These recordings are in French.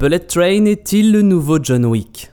Bullet Train est-il le nouveau John Wick?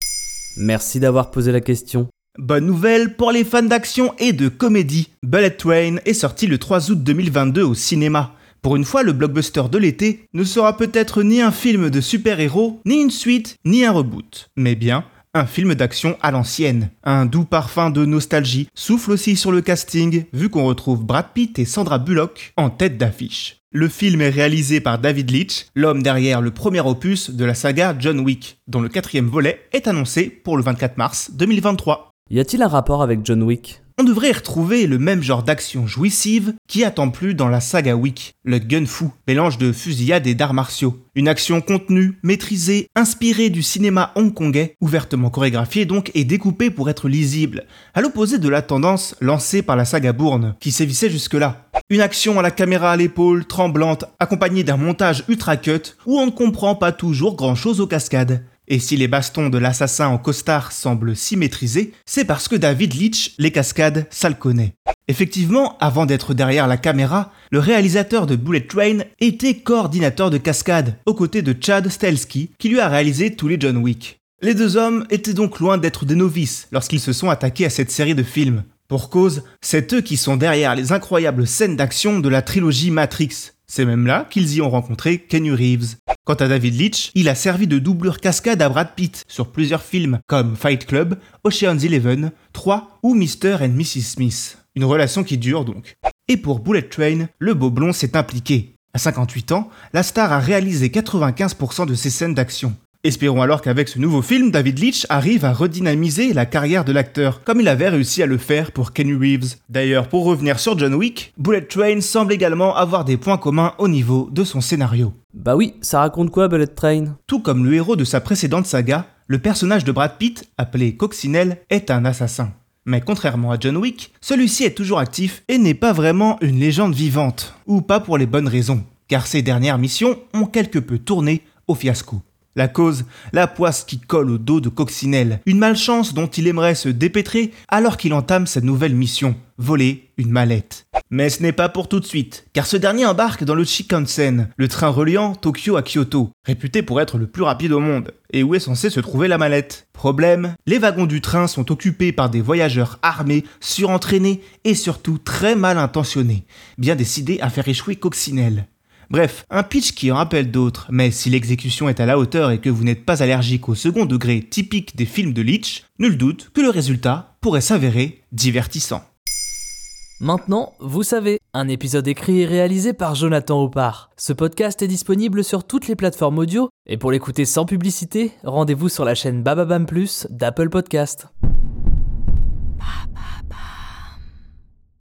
Merci d'avoir posé la question. Bonne nouvelle pour les fans d'action et de comédie. Bullet Train est sorti le 3 août 2022 au cinéma. Pour une fois, le blockbuster de l'été ne sera peut-être ni un film de super-héros, ni une suite, ni un reboot, mais bien un film d'action à l'ancienne. Un doux parfum de nostalgie souffle aussi sur le casting, vu qu'on retrouve Brad Pitt et Sandra Bullock en tête d'affiche. Le film est réalisé par David Leitch, l'homme derrière le premier opus de la saga John Wick, dont le quatrième volet est annoncé pour le 24 mars 2023. Y a-t-il un rapport avec John Wick? On devrait y retrouver le même genre d'action jouissive qui attend plus dans la saga Wick, le gun fu, mélange de fusillade et d'arts martiaux. Une action contenue, maîtrisée, inspirée du cinéma hongkongais, ouvertement chorégraphiée donc et découpée pour être lisible, à l'opposé de la tendance lancée par la saga Bourne, qui sévissait jusque-là. Une action à la caméra à l'épaule, tremblante, accompagnée d'un montage ultra cut, où on ne comprend pas toujours grand chose aux cascades. Et si les bastons de l'assassin en costard semblent si c'est parce que David Leitch, les cascades, ça le connaît. Effectivement, avant d'être derrière la caméra, le réalisateur de Bullet Train était coordinateur de cascades, aux côtés de Chad Stahelski, qui lui a réalisé tous les John Wick. Les deux hommes étaient donc loin d'être des novices lorsqu'ils se sont attaqués à cette série de films. Pour cause, c'est eux qui sont derrière les incroyables scènes d'action de la trilogie Matrix, c'est même là qu'ils y ont rencontré Kenny Reeves. Quant à David Leitch, il a servi de doublure cascade à Brad Pitt sur plusieurs films comme Fight Club, Ocean's Eleven, 3 ou Mr. and Mrs. Smith. Une relation qui dure donc. Et pour Bullet Train, le beau blond s'est impliqué. À 58 ans, la star a réalisé 95% de ses scènes d'action. Espérons alors qu'avec ce nouveau film, David Leitch arrive à redynamiser la carrière de l'acteur, comme il avait réussi à le faire pour Kenny Reeves. D'ailleurs, pour revenir sur John Wick, Bullet Train semble également avoir des points communs au niveau de son scénario. Bah oui, ça raconte quoi Bullet Train? Tout comme le héros de sa précédente saga, le personnage de Brad Pitt, appelé Coccinelle, est un assassin. Mais contrairement à John Wick, celui-ci est toujours actif et n'est pas vraiment une légende vivante, ou pas pour les bonnes raisons, car ses dernières missions ont quelque peu tourné au fiasco. La cause, la poisse qui colle au dos de Coccinelle, une malchance dont il aimerait se dépêtrer alors qu'il entame sa nouvelle mission, voler une mallette. Mais ce n'est pas pour tout de suite, car ce dernier embarque dans le Shinkansen, le train reliant Tokyo à Kyoto, réputé pour être le plus rapide au monde, et où est censé se trouver la mallette. Problème, les wagons du train sont occupés par des voyageurs armés, surentraînés et surtout très mal intentionnés, bien décidés à faire échouer Coccinelle. Bref, un pitch qui en rappelle d'autres, mais si l'exécution est à la hauteur et que vous n'êtes pas allergique au second degré typique des films de Leach, nul doute que le résultat pourrait s'avérer divertissant. Maintenant, vous savez, un épisode écrit et réalisé par Jonathan Oppard. Ce podcast est disponible sur toutes les plateformes audio, et pour l'écouter sans publicité, rendez-vous sur la chaîne Bababam Plus d'Apple Podcast.